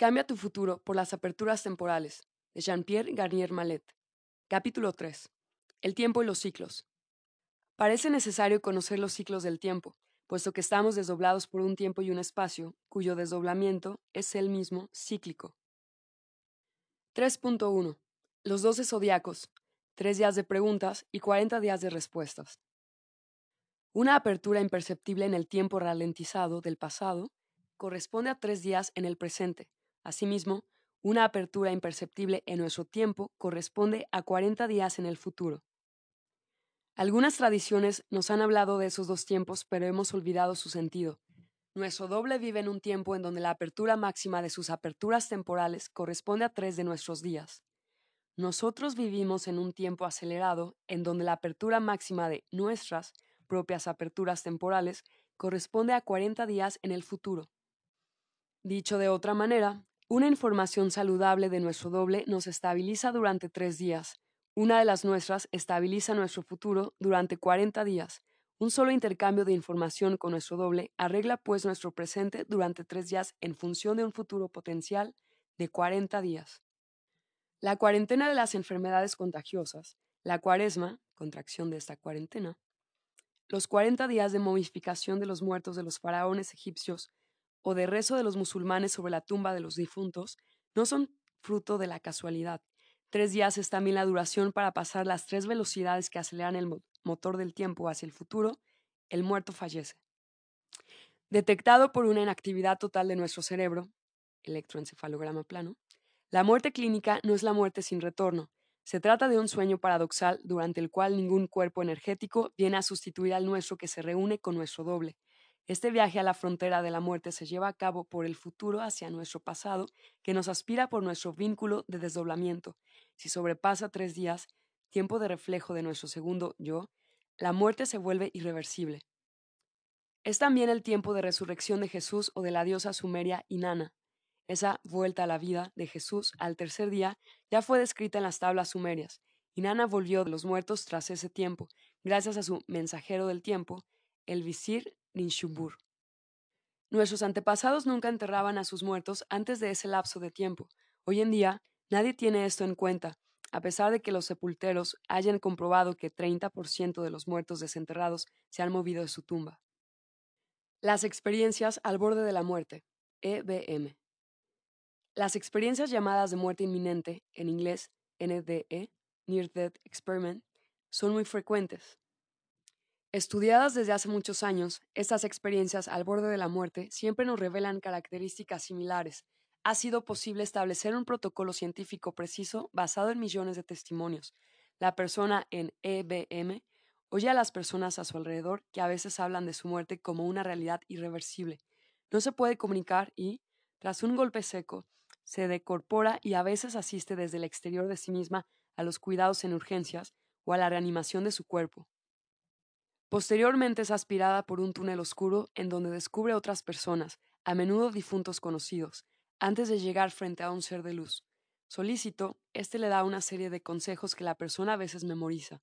Cambia tu futuro por las aperturas temporales, de Jean-Pierre Garnier Mallet. Capítulo 3. El tiempo y los ciclos. Parece necesario conocer los ciclos del tiempo, puesto que estamos desdoblados por un tiempo y un espacio, cuyo desdoblamiento es el mismo cíclico. 3.1. Los 12 zodiacos, 3 días de preguntas y 40 días de respuestas. Una apertura imperceptible en el tiempo ralentizado del pasado corresponde a tres días en el presente, Asimismo, una apertura imperceptible en nuestro tiempo corresponde a 40 días en el futuro. Algunas tradiciones nos han hablado de esos dos tiempos, pero hemos olvidado su sentido. Nuestro doble vive en un tiempo en donde la apertura máxima de sus aperturas temporales corresponde a tres de nuestros días. Nosotros vivimos en un tiempo acelerado en donde la apertura máxima de nuestras propias aperturas temporales corresponde a 40 días en el futuro. Dicho de otra manera, una información saludable de nuestro doble nos estabiliza durante tres días. Una de las nuestras estabiliza nuestro futuro durante 40 días. Un solo intercambio de información con nuestro doble arregla pues nuestro presente durante tres días en función de un futuro potencial de 40 días. La cuarentena de las enfermedades contagiosas, la cuaresma, contracción de esta cuarentena, los 40 días de momificación de los muertos de los faraones egipcios o de rezo de los musulmanes sobre la tumba de los difuntos no son fruto de la casualidad. Tres días es también la duración para pasar las tres velocidades que aceleran el motor del tiempo hacia el futuro, el muerto fallece. Detectado por una inactividad total de nuestro cerebro, electroencefalograma plano, la muerte clínica no es la muerte sin retorno. Se trata de un sueño paradoxal durante el cual ningún cuerpo energético viene a sustituir al nuestro que se reúne con nuestro doble, este viaje a la frontera de la muerte se lleva a cabo por el futuro hacia nuestro pasado, que nos aspira por nuestro vínculo de desdoblamiento. Si sobrepasa tres días, tiempo de reflejo de nuestro segundo yo, la muerte se vuelve irreversible. Es también el tiempo de resurrección de Jesús o de la diosa sumeria Inanna. Esa vuelta a la vida de Jesús al tercer día ya fue descrita en las tablas sumerias. Inanna volvió de los muertos tras ese tiempo, gracias a su mensajero del tiempo, el visir Ninshubur. Nuestros antepasados nunca enterraban a sus muertos antes de ese lapso de tiempo. Hoy en día, nadie tiene esto en cuenta, a pesar de que los sepulteros hayan comprobado que 30% de los muertos desenterrados se han movido de su tumba. Las experiencias al borde de la muerte, EBM. Las experiencias llamadas de muerte inminente, en inglés NDE, Near Death Experiment, son muy frecuentes. Estudiadas desde hace muchos años, estas experiencias al borde de la muerte siempre nos revelan características similares. Ha sido posible establecer un protocolo científico preciso basado en millones de testimonios. La persona en EBM oye a las personas a su alrededor que a veces hablan de su muerte como una realidad irreversible. No se puede comunicar y, tras un golpe seco, se decorpora y a veces asiste desde el exterior de sí misma a los cuidados en urgencias o a la reanimación de su cuerpo. Posteriormente es aspirada por un túnel oscuro en donde descubre otras personas, a menudo difuntos conocidos, antes de llegar frente a un ser de luz. Solícito, éste le da una serie de consejos que la persona a veces memoriza.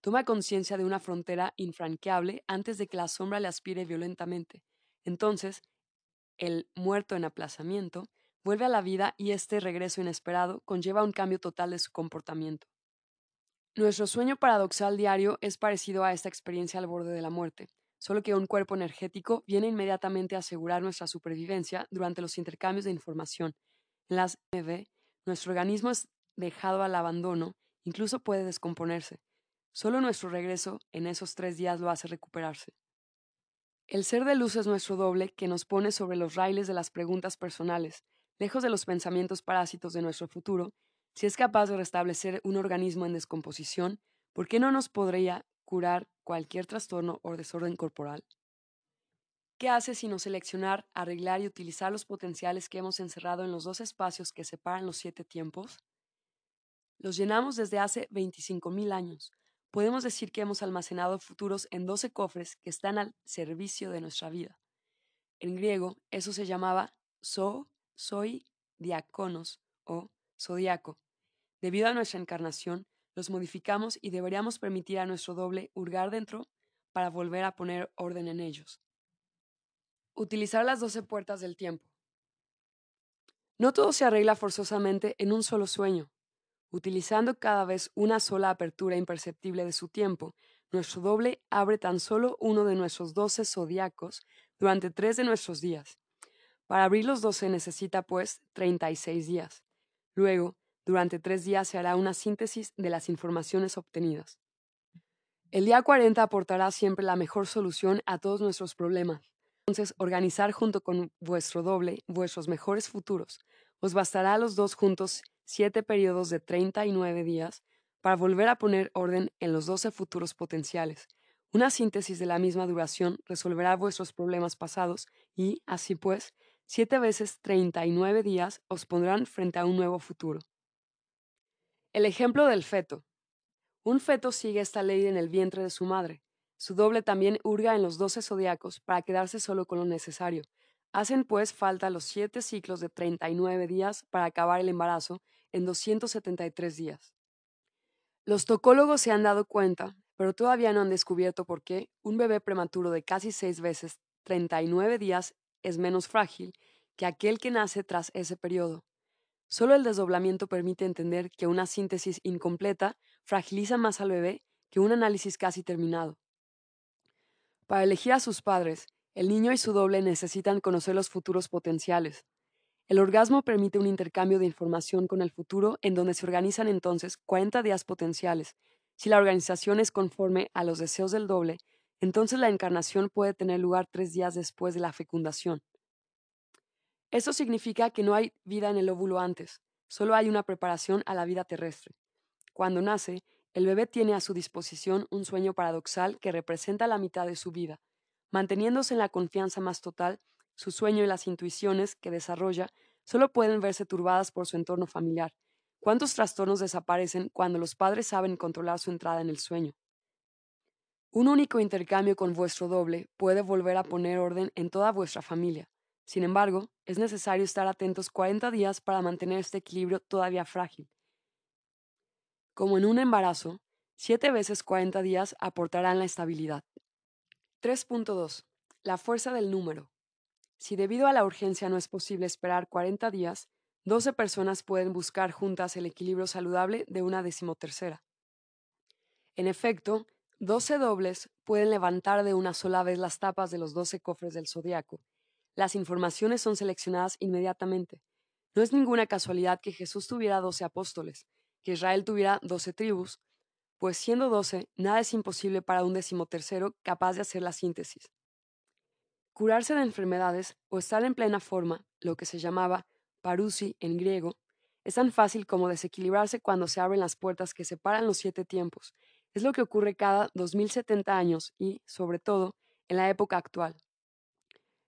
Toma conciencia de una frontera infranqueable antes de que la sombra le aspire violentamente. Entonces, el muerto en aplazamiento vuelve a la vida y este regreso inesperado conlleva un cambio total de su comportamiento. Nuestro sueño paradoxal diario es parecido a esta experiencia al borde de la muerte, solo que un cuerpo energético viene inmediatamente a asegurar nuestra supervivencia durante los intercambios de información. En las MV, nuestro organismo es dejado al abandono, incluso puede descomponerse. Solo nuestro regreso en esos tres días lo hace recuperarse. El ser de luz es nuestro doble que nos pone sobre los raíles de las preguntas personales, lejos de los pensamientos parásitos de nuestro futuro si es capaz de restablecer un organismo en descomposición, ¿por qué no nos podría curar cualquier trastorno o desorden corporal? ¿Qué hace sino seleccionar, arreglar y utilizar los potenciales que hemos encerrado en los dos espacios que separan los siete tiempos? Los llenamos desde hace 25.000 años. Podemos decir que hemos almacenado futuros en 12 cofres que están al servicio de nuestra vida. En griego, eso se llamaba so, soy, o zodiaco, Debido a nuestra encarnación, los modificamos y deberíamos permitir a nuestro doble hurgar dentro para volver a poner orden en ellos. Utilizar las doce puertas del tiempo. No todo se arregla forzosamente en un solo sueño. Utilizando cada vez una sola apertura imperceptible de su tiempo, nuestro doble abre tan solo uno de nuestros doce zodiacos durante tres de nuestros días. Para abrir los doce necesita, pues, 36 días. Luego, durante tres días se hará una síntesis de las informaciones obtenidas. El día 40 aportará siempre la mejor solución a todos nuestros problemas. Entonces, organizar junto con vuestro doble vuestros mejores futuros. Os bastará a los dos juntos siete periodos de 39 días para volver a poner orden en los 12 futuros potenciales. Una síntesis de la misma duración resolverá vuestros problemas pasados y, así pues, siete veces 39 días os pondrán frente a un nuevo futuro. El ejemplo del feto. Un feto sigue esta ley en el vientre de su madre. Su doble también hurga en los doce zodiacos para quedarse solo con lo necesario. Hacen pues falta los siete ciclos de 39 días para acabar el embarazo en 273 días. Los tocólogos se han dado cuenta, pero todavía no han descubierto por qué un bebé prematuro de casi seis veces 39 días es menos frágil que aquel que nace tras ese periodo. Solo el desdoblamiento permite entender que una síntesis incompleta fragiliza más al bebé que un análisis casi terminado. Para elegir a sus padres, el niño y su doble necesitan conocer los futuros potenciales. El orgasmo permite un intercambio de información con el futuro en donde se organizan entonces 40 días potenciales. Si la organización es conforme a los deseos del doble, entonces la encarnación puede tener lugar tres días después de la fecundación. Esto significa que no hay vida en el óvulo antes, solo hay una preparación a la vida terrestre. Cuando nace, el bebé tiene a su disposición un sueño paradoxal que representa la mitad de su vida. Manteniéndose en la confianza más total, su sueño y las intuiciones que desarrolla solo pueden verse turbadas por su entorno familiar. ¿Cuántos trastornos desaparecen cuando los padres saben controlar su entrada en el sueño? Un único intercambio con vuestro doble puede volver a poner orden en toda vuestra familia. Sin embargo, es necesario estar atentos 40 días para mantener este equilibrio todavía frágil. Como en un embarazo, 7 veces 40 días aportarán la estabilidad. 3.2. La fuerza del número. Si debido a la urgencia no es posible esperar 40 días, 12 personas pueden buscar juntas el equilibrio saludable de una decimotercera. En efecto, 12 dobles pueden levantar de una sola vez las tapas de los 12 cofres del zodiaco. Las informaciones son seleccionadas inmediatamente. No es ninguna casualidad que Jesús tuviera 12 apóstoles, que Israel tuviera doce tribus, pues siendo doce, nada es imposible para un decimotercero capaz de hacer la síntesis. Curarse de enfermedades o estar en plena forma, lo que se llamaba parusi en griego, es tan fácil como desequilibrarse cuando se abren las puertas que separan los siete tiempos. Es lo que ocurre cada 2070 años y, sobre todo, en la época actual.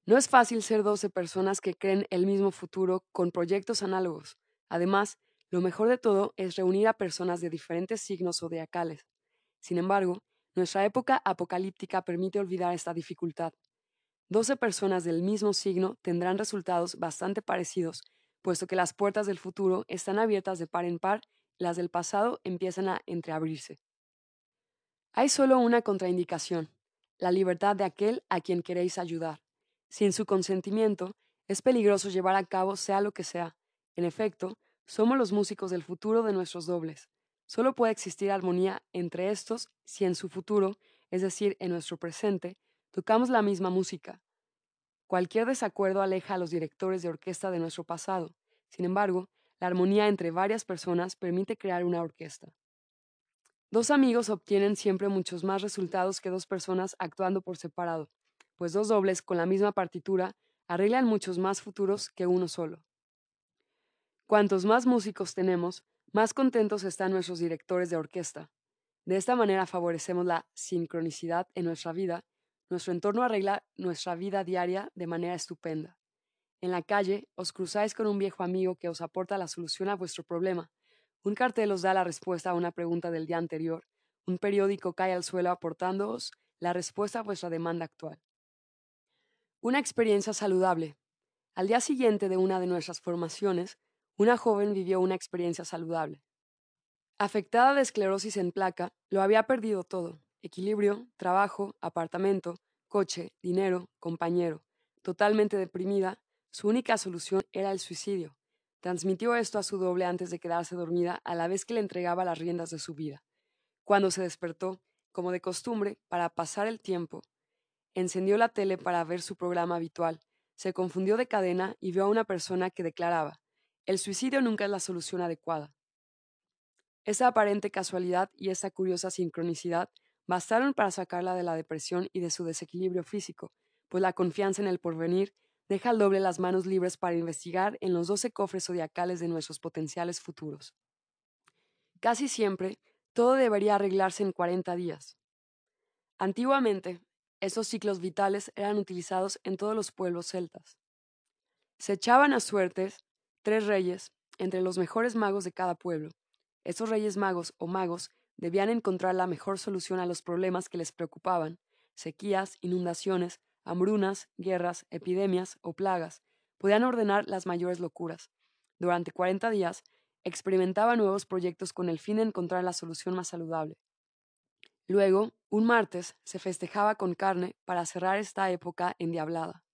No es fácil ser doce personas que creen el mismo futuro con proyectos análogos. Además, lo mejor de todo es reunir a personas de diferentes signos zodiacales. Sin embargo, nuestra época apocalíptica permite olvidar esta dificultad. Doce personas del mismo signo tendrán resultados bastante parecidos, puesto que las puertas del futuro están abiertas de par en par las del pasado empiezan a entreabrirse. Hay solo una contraindicación, la libertad de aquel a quien queréis ayudar. Sin su consentimiento, es peligroso llevar a cabo sea lo que sea. En efecto, somos los músicos del futuro de nuestros dobles. Solo puede existir armonía entre estos si en su futuro, es decir, en nuestro presente, tocamos la misma música. Cualquier desacuerdo aleja a los directores de orquesta de nuestro pasado. Sin embargo, la armonía entre varias personas permite crear una orquesta. Dos amigos obtienen siempre muchos más resultados que dos personas actuando por separado, pues dos dobles con la misma partitura arreglan muchos más futuros que uno solo. Cuantos más músicos tenemos, más contentos están nuestros directores de orquesta. De esta manera favorecemos la sincronicidad en nuestra vida. Nuestro entorno arregla nuestra vida diaria de manera estupenda. En la calle os cruzáis con un viejo amigo que os aporta la solución a vuestro problema. Un cartel os da la respuesta a una pregunta del día anterior. Un periódico cae al suelo aportándoos la respuesta a vuestra demanda actual. Una experiencia saludable. Al día siguiente de una de nuestras formaciones, una joven vivió una experiencia saludable. Afectada de esclerosis en placa, lo había perdido todo, equilibrio, trabajo, apartamento, coche, dinero, compañero. Totalmente deprimida, su única solución era el suicidio. Transmitió esto a su doble antes de quedarse dormida, a la vez que le entregaba las riendas de su vida. Cuando se despertó, como de costumbre, para pasar el tiempo, encendió la tele para ver su programa habitual, se confundió de cadena y vio a una persona que declaraba, el suicidio nunca es la solución adecuada. Esa aparente casualidad y esa curiosa sincronicidad bastaron para sacarla de la depresión y de su desequilibrio físico, pues la confianza en el porvenir deja al doble las manos libres para investigar en los doce cofres zodiacales de nuestros potenciales futuros. Casi siempre, todo debería arreglarse en 40 días. Antiguamente, esos ciclos vitales eran utilizados en todos los pueblos celtas. Se echaban a suertes tres reyes entre los mejores magos de cada pueblo. Esos reyes magos o magos debían encontrar la mejor solución a los problemas que les preocupaban, sequías, inundaciones, hambrunas, guerras, epidemias o plagas, podían ordenar las mayores locuras. Durante 40 días, experimentaba nuevos proyectos con el fin de encontrar la solución más saludable. Luego, un martes, se festejaba con carne para cerrar esta época endiablada.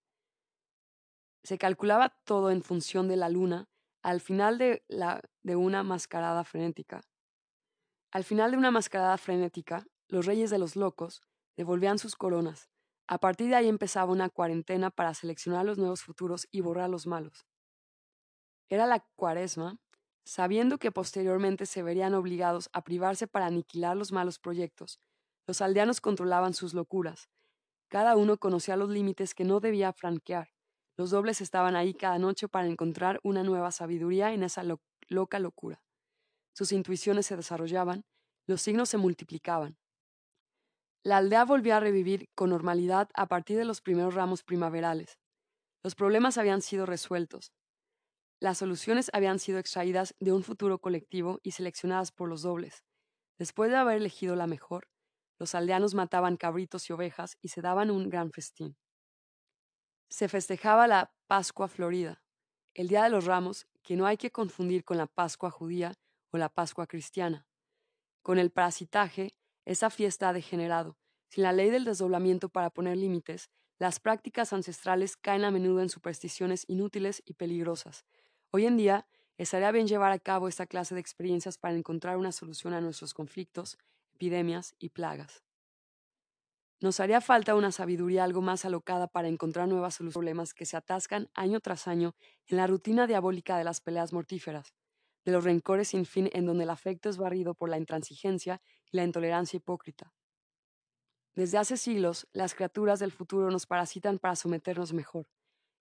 Se calculaba todo en función de la luna al final de, la, de una mascarada frenética. Al final de una mascarada frenética, los reyes de los locos devolvían sus coronas, a partir de ahí empezaba una cuarentena para seleccionar los nuevos futuros y borrar los malos. Era la cuaresma, sabiendo que posteriormente se verían obligados a privarse para aniquilar los malos proyectos. Los aldeanos controlaban sus locuras. Cada uno conocía los límites que no debía franquear. Los dobles estaban ahí cada noche para encontrar una nueva sabiduría en esa loca locura. Sus intuiciones se desarrollaban, los signos se multiplicaban. La aldea volvió a revivir con normalidad a partir de los primeros ramos primaverales. Los problemas habían sido resueltos. Las soluciones habían sido extraídas de un futuro colectivo y seleccionadas por los dobles. Después de haber elegido la mejor, los aldeanos mataban cabritos y ovejas y se daban un gran festín. Se festejaba la Pascua Florida, el Día de los Ramos, que no hay que confundir con la Pascua judía o la Pascua cristiana. Con el parasitaje, esa fiesta ha degenerado. Sin la ley del desdoblamiento para poner límites, las prácticas ancestrales caen a menudo en supersticiones inútiles y peligrosas. Hoy en día, estaría bien llevar a cabo esta clase de experiencias para encontrar una solución a nuestros conflictos, epidemias y plagas. Nos haría falta una sabiduría algo más alocada para encontrar nuevas soluciones a problemas que se atascan año tras año en la rutina diabólica de las peleas mortíferas, de los rencores sin fin en donde el afecto es barrido por la intransigencia y la intolerancia hipócrita. Desde hace siglos, las criaturas del futuro nos parasitan para someternos mejor.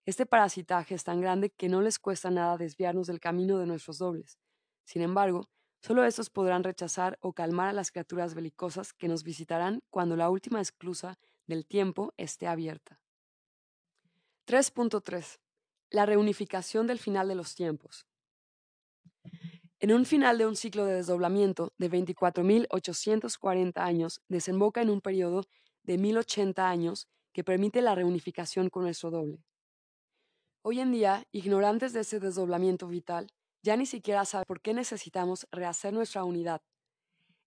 Este parasitaje es tan grande que no les cuesta nada desviarnos del camino de nuestros dobles. Sin embargo, solo estos podrán rechazar o calmar a las criaturas belicosas que nos visitarán cuando la última esclusa del tiempo esté abierta. 3.3. La reunificación del final de los tiempos. En un final de un ciclo de desdoblamiento de 24.840 años, desemboca en un periodo de 1.080 años que permite la reunificación con nuestro doble. Hoy en día, ignorantes de ese desdoblamiento vital, ya ni siquiera saben por qué necesitamos rehacer nuestra unidad.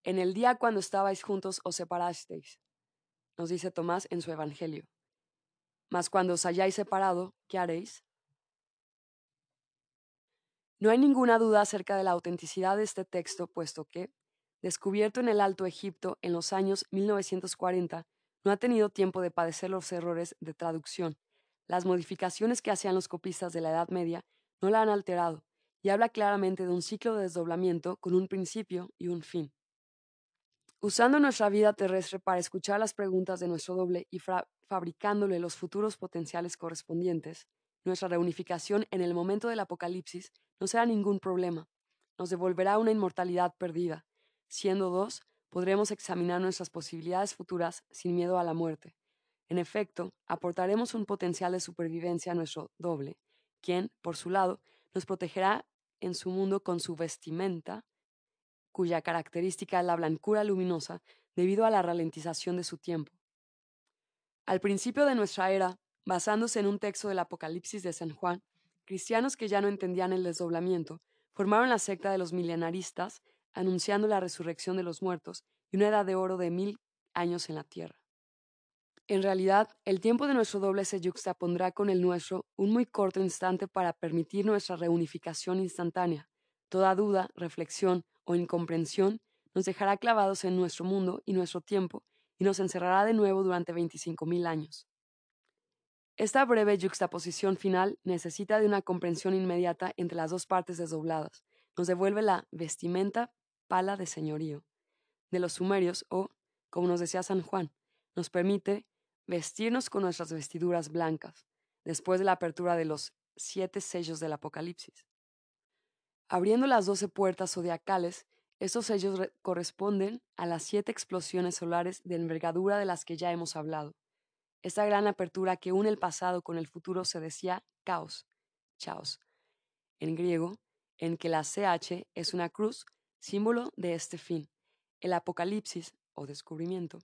En el día cuando estabais juntos os separasteis, nos dice Tomás en su Evangelio. Mas cuando os hayáis separado, ¿qué haréis? No hay ninguna duda acerca de la autenticidad de este texto, puesto que, descubierto en el Alto Egipto en los años 1940, no ha tenido tiempo de padecer los errores de traducción. Las modificaciones que hacían los copistas de la Edad Media no la han alterado, y habla claramente de un ciclo de desdoblamiento con un principio y un fin. Usando nuestra vida terrestre para escuchar las preguntas de nuestro doble y fabricándole los futuros potenciales correspondientes, nuestra reunificación en el momento del apocalipsis no será ningún problema. Nos devolverá una inmortalidad perdida. Siendo dos, podremos examinar nuestras posibilidades futuras sin miedo a la muerte. En efecto, aportaremos un potencial de supervivencia a nuestro doble, quien, por su lado, nos protegerá en su mundo con su vestimenta, cuya característica es la blancura luminosa debido a la ralentización de su tiempo. Al principio de nuestra era, basándose en un texto del Apocalipsis de San Juan, cristianos que ya no entendían el desdoblamiento, formaron la secta de los milenaristas, anunciando la resurrección de los muertos y una edad de oro de mil años en la tierra. En realidad, el tiempo de nuestro doble se yuxtapondrá con el nuestro un muy corto instante para permitir nuestra reunificación instantánea. Toda duda, reflexión o incomprensión nos dejará clavados en nuestro mundo y nuestro tiempo y nos encerrará de nuevo durante 25.000 años. Esta breve yuxtaposición final necesita de una comprensión inmediata entre las dos partes desdobladas. Nos devuelve la vestimenta pala de señorío de los sumerios o, como nos decía San Juan, nos permite vestirnos con nuestras vestiduras blancas, después de la apertura de los siete sellos del Apocalipsis. Abriendo las doce puertas zodiacales, estos sellos corresponden a las siete explosiones solares de envergadura de las que ya hemos hablado. Esta gran apertura que une el pasado con el futuro se decía caos, chaos, en griego, en que la CH es una cruz, símbolo de este fin. El apocalipsis, o descubrimiento,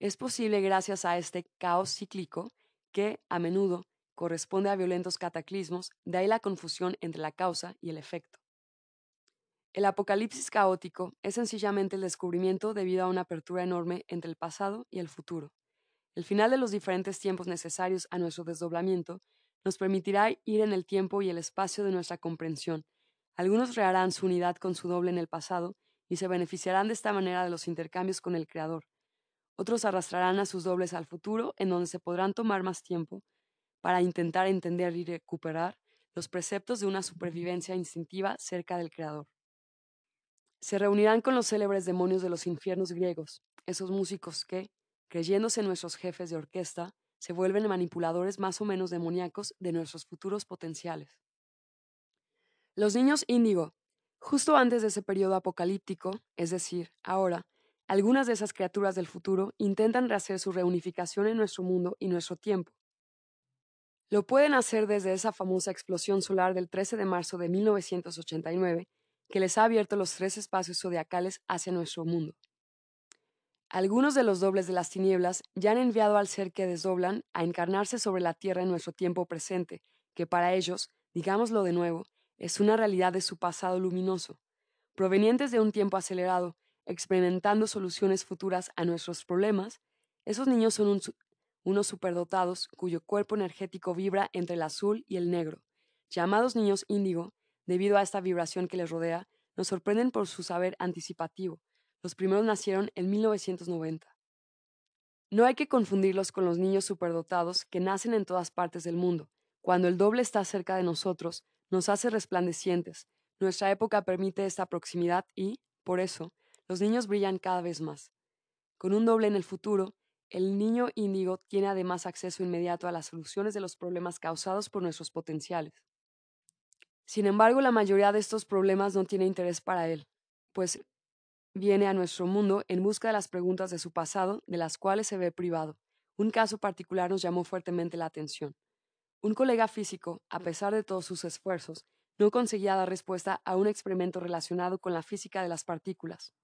es posible gracias a este caos cíclico que, a menudo, corresponde a violentos cataclismos, de ahí la confusión entre la causa y el efecto. El apocalipsis caótico es sencillamente el descubrimiento debido a una apertura enorme entre el pasado y el futuro. El final de los diferentes tiempos necesarios a nuestro desdoblamiento nos permitirá ir en el tiempo y el espacio de nuestra comprensión. Algunos rearán su unidad con su doble en el pasado y se beneficiarán de esta manera de los intercambios con el Creador. Otros arrastrarán a sus dobles al futuro, en donde se podrán tomar más tiempo para intentar entender y recuperar los preceptos de una supervivencia instintiva cerca del Creador. Se reunirán con los célebres demonios de los infiernos griegos, esos músicos que, creyéndose nuestros jefes de orquesta, se vuelven manipuladores más o menos demoníacos de nuestros futuros potenciales. Los niños índigo, justo antes de ese periodo apocalíptico, es decir, ahora, algunas de esas criaturas del futuro intentan rehacer su reunificación en nuestro mundo y nuestro tiempo. Lo pueden hacer desde esa famosa explosión solar del 13 de marzo de 1989, que les ha abierto los tres espacios zodiacales hacia nuestro mundo. Algunos de los dobles de las tinieblas ya han enviado al ser que desdoblan a encarnarse sobre la Tierra en nuestro tiempo presente, que para ellos, digámoslo de nuevo, es una realidad de su pasado luminoso. Provenientes de un tiempo acelerado, experimentando soluciones futuras a nuestros problemas, esos niños son unos superdotados cuyo cuerpo energético vibra entre el azul y el negro. Llamados niños índigo, debido a esta vibración que les rodea, nos sorprenden por su saber anticipativo. Los primeros nacieron en 1990. No hay que confundirlos con los niños superdotados que nacen en todas partes del mundo. Cuando el doble está cerca de nosotros, nos hace resplandecientes. Nuestra época permite esta proximidad y, por eso, los niños brillan cada vez más. Con un doble en el futuro, el niño índigo tiene además acceso inmediato a las soluciones de los problemas causados por nuestros potenciales. Sin embargo, la mayoría de estos problemas no tiene interés para él, pues viene a nuestro mundo en busca de las preguntas de su pasado, de las cuales se ve privado. Un caso particular nos llamó fuertemente la atención. Un colega físico, a pesar de todos sus esfuerzos, no conseguía dar respuesta a un experimento relacionado con la física de las partículas.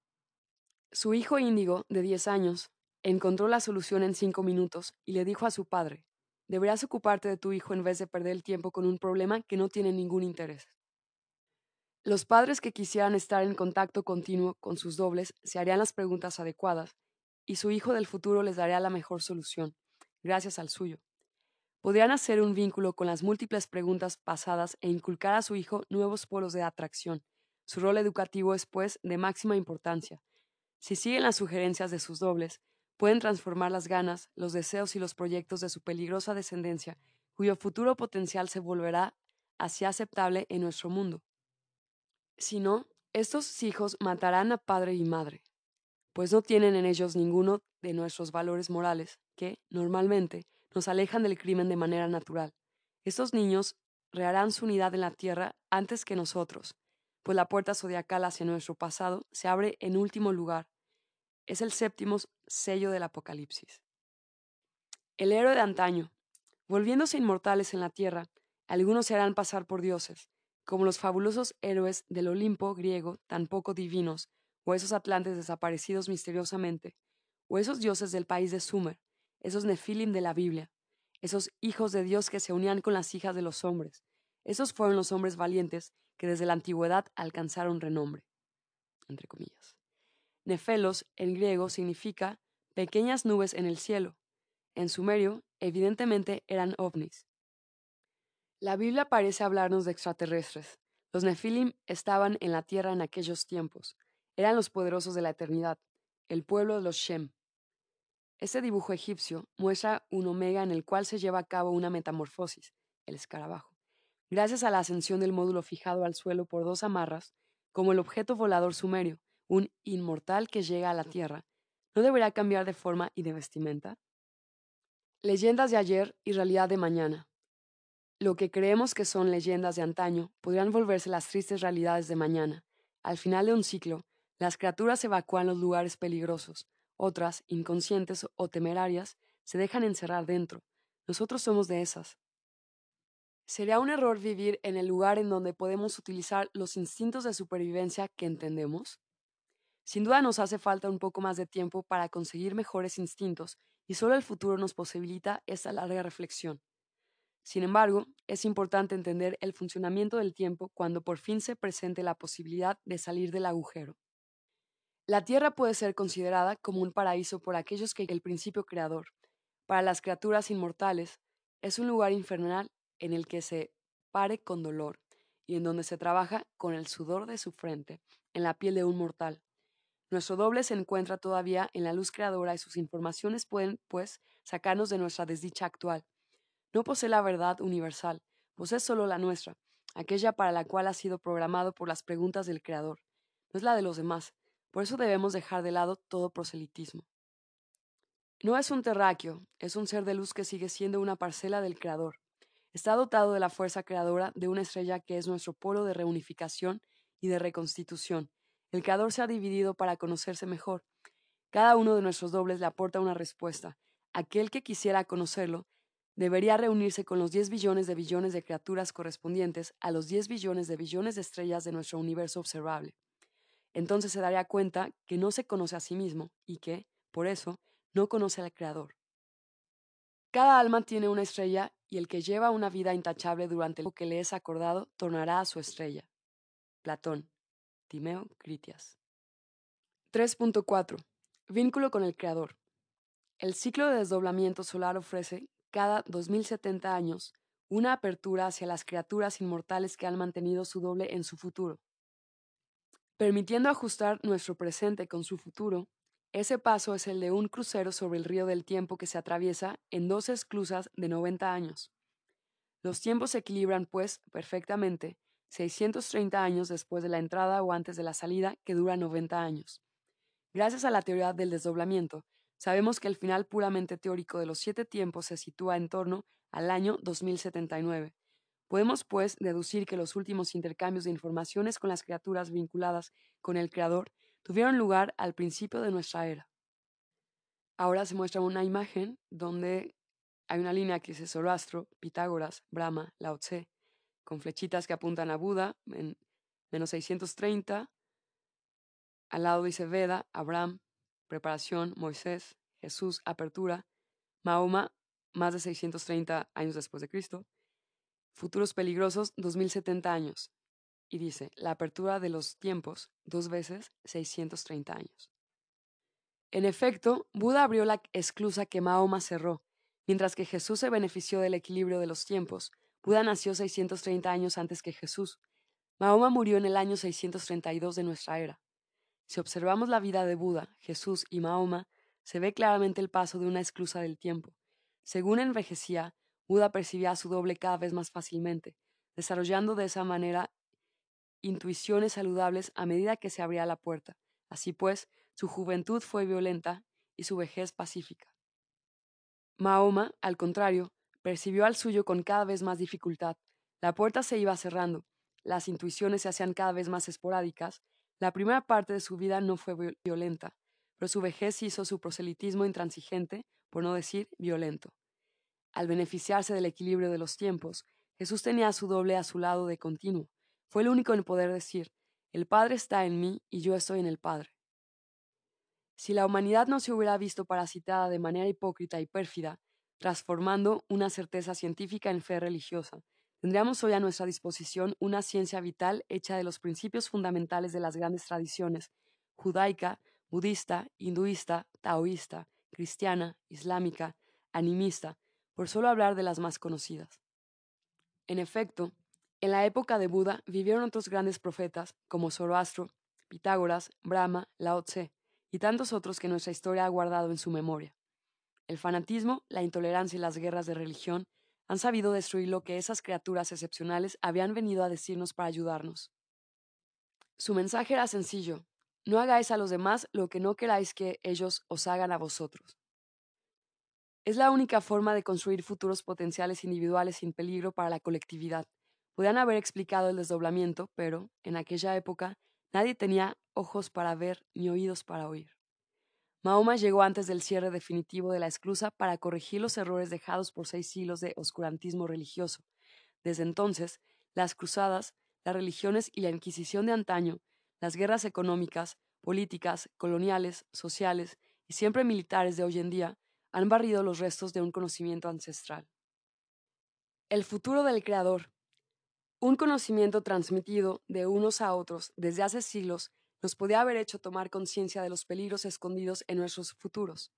Su hijo índigo, de 10 años, encontró la solución en cinco minutos y le dijo a su padre, deberías ocuparte de tu hijo en vez de perder el tiempo con un problema que no tiene ningún interés. Los padres que quisieran estar en contacto continuo con sus dobles se harían las preguntas adecuadas y su hijo del futuro les daría la mejor solución, gracias al suyo. Podrían hacer un vínculo con las múltiples preguntas pasadas e inculcar a su hijo nuevos polos de atracción. Su rol educativo es, pues, de máxima importancia, si siguen las sugerencias de sus dobles, pueden transformar las ganas, los deseos y los proyectos de su peligrosa descendencia, cuyo futuro potencial se volverá así aceptable en nuestro mundo. Si no, estos hijos matarán a padre y madre, pues no tienen en ellos ninguno de nuestros valores morales que, normalmente, nos alejan del crimen de manera natural. Estos niños reharán su unidad en la tierra antes que nosotros, pues la puerta zodiacal hacia nuestro pasado se abre en último lugar es el séptimo sello del Apocalipsis. El héroe de antaño. Volviéndose inmortales en la tierra, algunos se harán pasar por dioses, como los fabulosos héroes del Olimpo griego tan poco divinos, o esos atlantes desaparecidos misteriosamente, o esos dioses del país de Sumer, esos nefilim de la Biblia, esos hijos de Dios que se unían con las hijas de los hombres. Esos fueron los hombres valientes que desde la antigüedad alcanzaron renombre. Entre comillas. Nefelos, en griego, significa pequeñas nubes en el cielo. en sumerio, evidentemente eran ovnis. La Biblia parece hablarnos de extraterrestres. Los Nefilim estaban en la tierra en aquellos tiempos. Eran los poderosos de la eternidad, el pueblo de los Shem. Este dibujo egipcio muestra un omega en el cual se lleva a cabo una metamorfosis, el escarabajo. Gracias a la ascensión del módulo fijado al suelo por dos amarras, como el objeto volador sumerio, un inmortal que llega a la tierra, ¿no deberá cambiar de forma y de vestimenta? Leyendas de ayer y realidad de mañana. Lo que creemos que son leyendas de antaño podrían volverse las tristes realidades de mañana. Al final de un ciclo, las criaturas evacúan los lugares peligrosos, otras, inconscientes o temerarias, se dejan encerrar dentro. Nosotros somos de esas. ¿Sería un error vivir en el lugar en donde podemos utilizar los instintos de supervivencia que entendemos? Sin duda nos hace falta un poco más de tiempo para conseguir mejores instintos y solo el futuro nos posibilita esta larga reflexión. Sin embargo, es importante entender el funcionamiento del tiempo cuando por fin se presente la posibilidad de salir del agujero. La Tierra puede ser considerada como un paraíso por aquellos que el principio creador, para las criaturas inmortales, es un lugar infernal en el que se pare con dolor y en donde se trabaja con el sudor de su frente, en la piel de un mortal. Nuestro doble se encuentra todavía en la luz creadora y sus informaciones pueden, pues, sacarnos de nuestra desdicha actual. No posee la verdad universal, posee solo la nuestra, aquella para la cual ha sido programado por las preguntas del Creador. No es la de los demás, por eso debemos dejar de lado todo proselitismo. No es un terráqueo, es un ser de luz que sigue siendo una parcela del Creador. Está dotado de la fuerza creadora de una estrella que es nuestro polo de reunificación y de reconstitución, el creador se ha dividido para conocerse mejor. Cada uno de nuestros dobles le aporta una respuesta. Aquel que quisiera conocerlo debería reunirse con los 10 billones de billones de criaturas correspondientes a los 10 billones de billones de estrellas de nuestro universo observable. Entonces se daría cuenta que no se conoce a sí mismo y que, por eso, no conoce al Creador. Cada alma tiene una estrella y el que lleva una vida intachable durante lo que le es acordado tornará a su estrella. Platón. Timeo Critias. 3.4. Vínculo con el Creador. El ciclo de desdoblamiento solar ofrece, cada 2070 años, una apertura hacia las criaturas inmortales que han mantenido su doble en su futuro. Permitiendo ajustar nuestro presente con su futuro, ese paso es el de un crucero sobre el río del tiempo que se atraviesa en dos esclusas de 90 años. Los tiempos se equilibran, pues, perfectamente, 630 años después de la entrada o antes de la salida, que dura 90 años. Gracias a la teoría del desdoblamiento, sabemos que el final puramente teórico de los siete tiempos se sitúa en torno al año 2079. Podemos, pues, deducir que los últimos intercambios de informaciones con las criaturas vinculadas con el Creador tuvieron lugar al principio de nuestra era. Ahora se muestra una imagen donde hay una línea que dice Zoroastro, Pitágoras, Brahma, Lao Tse, con flechitas que apuntan a Buda en menos 630. Al lado dice Veda, Abraham, preparación, Moisés, Jesús, apertura, Mahoma, más de 630 años después de Cristo, futuros peligrosos, 2070 años. Y dice, la apertura de los tiempos, dos veces 630 años. En efecto, Buda abrió la esclusa que Mahoma cerró, mientras que Jesús se benefició del equilibrio de los tiempos, Buda nació 630 años antes que Jesús. Mahoma murió en el año 632 de nuestra era. Si observamos la vida de Buda, Jesús y Mahoma, se ve claramente el paso de una esclusa del tiempo. Según envejecía, Buda percibía a su doble cada vez más fácilmente, desarrollando de esa manera intuiciones saludables a medida que se abría la puerta. Así pues, su juventud fue violenta y su vejez pacífica. Mahoma, al contrario, Percibió al suyo con cada vez más dificultad. La puerta se iba cerrando, las intuiciones se hacían cada vez más esporádicas. La primera parte de su vida no fue violenta, pero su vejez hizo su proselitismo intransigente, por no decir violento. Al beneficiarse del equilibrio de los tiempos, Jesús tenía a su doble a su lado de continuo. Fue el único en poder decir, el Padre está en mí y yo estoy en el Padre. Si la humanidad no se hubiera visto parasitada de manera hipócrita y pérfida, transformando una certeza científica en fe religiosa. Tendríamos hoy a nuestra disposición una ciencia vital hecha de los principios fundamentales de las grandes tradiciones judaica, budista, hinduista, taoísta, cristiana, islámica, animista, por solo hablar de las más conocidas. En efecto, en la época de Buda vivieron otros grandes profetas como Zoroastro, Pitágoras, Brahma, Lao Tse y tantos otros que nuestra historia ha guardado en su memoria. El fanatismo, la intolerancia y las guerras de religión han sabido destruir lo que esas criaturas excepcionales habían venido a decirnos para ayudarnos. Su mensaje era sencillo, no hagáis a los demás lo que no queráis que ellos os hagan a vosotros. Es la única forma de construir futuros potenciales individuales sin peligro para la colectividad. Podían haber explicado el desdoblamiento, pero, en aquella época, nadie tenía ojos para ver ni oídos para oír. Mahoma llegó antes del cierre definitivo de la esclusa para corregir los errores dejados por seis siglos de oscurantismo religioso. Desde entonces, las cruzadas, las religiones y la Inquisición de antaño, las guerras económicas, políticas, coloniales, sociales y siempre militares de hoy en día han barrido los restos de un conocimiento ancestral. El futuro del Creador. Un conocimiento transmitido de unos a otros desde hace siglos nos podía haber hecho tomar conciencia de los peligros escondidos en nuestros futuros.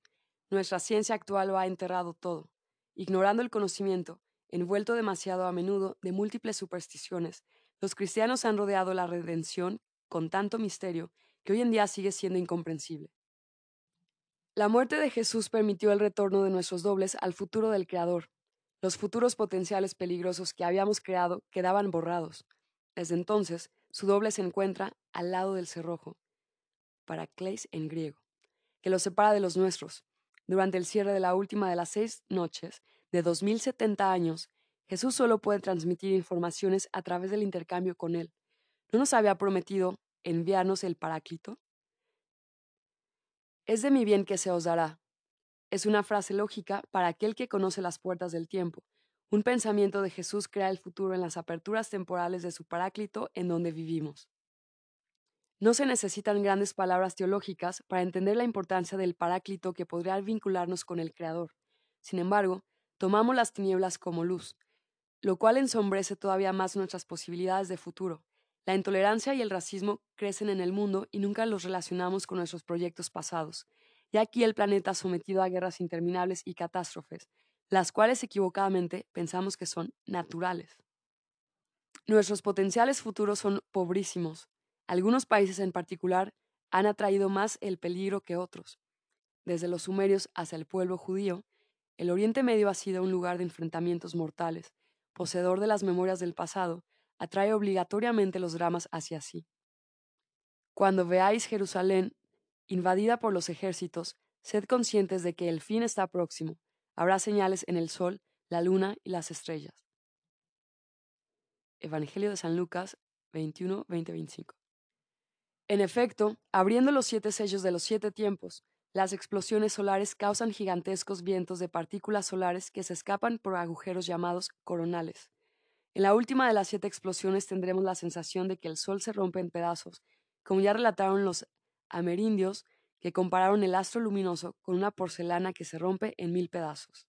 Nuestra ciencia actual lo ha enterrado todo, ignorando el conocimiento, envuelto demasiado a menudo de múltiples supersticiones, los cristianos han rodeado la redención con tanto misterio que hoy en día sigue siendo incomprensible. La muerte de Jesús permitió el retorno de nuestros dobles al futuro del Creador. Los futuros potenciales peligrosos que habíamos creado quedaban borrados. Desde entonces, su doble se encuentra al lado del cerrojo, Paracleis en griego, que lo separa de los nuestros. Durante el cierre de la última de las seis noches de 2070 años, Jesús solo puede transmitir informaciones a través del intercambio con Él. ¿No nos había prometido enviarnos el Paráclito? Es de mi bien que se os dará. Es una frase lógica para aquel que conoce las puertas del tiempo. Un pensamiento de Jesús crea el futuro en las aperturas temporales de su Paráclito en donde vivimos. No se necesitan grandes palabras teológicas para entender la importancia del Paráclito que podría vincularnos con el Creador. Sin embargo, tomamos las tinieblas como luz, lo cual ensombrece todavía más nuestras posibilidades de futuro. La intolerancia y el racismo crecen en el mundo y nunca los relacionamos con nuestros proyectos pasados. Y aquí el planeta sometido a guerras interminables y catástrofes, las cuales equivocadamente pensamos que son naturales. Nuestros potenciales futuros son pobrísimos. Algunos países en particular han atraído más el peligro que otros. Desde los sumerios hasta el pueblo judío, el Oriente Medio ha sido un lugar de enfrentamientos mortales, poseedor de las memorias del pasado, atrae obligatoriamente los dramas hacia sí. Cuando veáis Jerusalén invadida por los ejércitos, sed conscientes de que el fin está próximo. Habrá señales en el sol, la luna y las estrellas. Evangelio de San Lucas 21, 20, 25. En efecto, abriendo los siete sellos de los siete tiempos, las explosiones solares causan gigantescos vientos de partículas solares que se escapan por agujeros llamados coronales. En la última de las siete explosiones tendremos la sensación de que el Sol se rompe en pedazos, como ya relataron los amerindios que compararon el astro luminoso con una porcelana que se rompe en mil pedazos.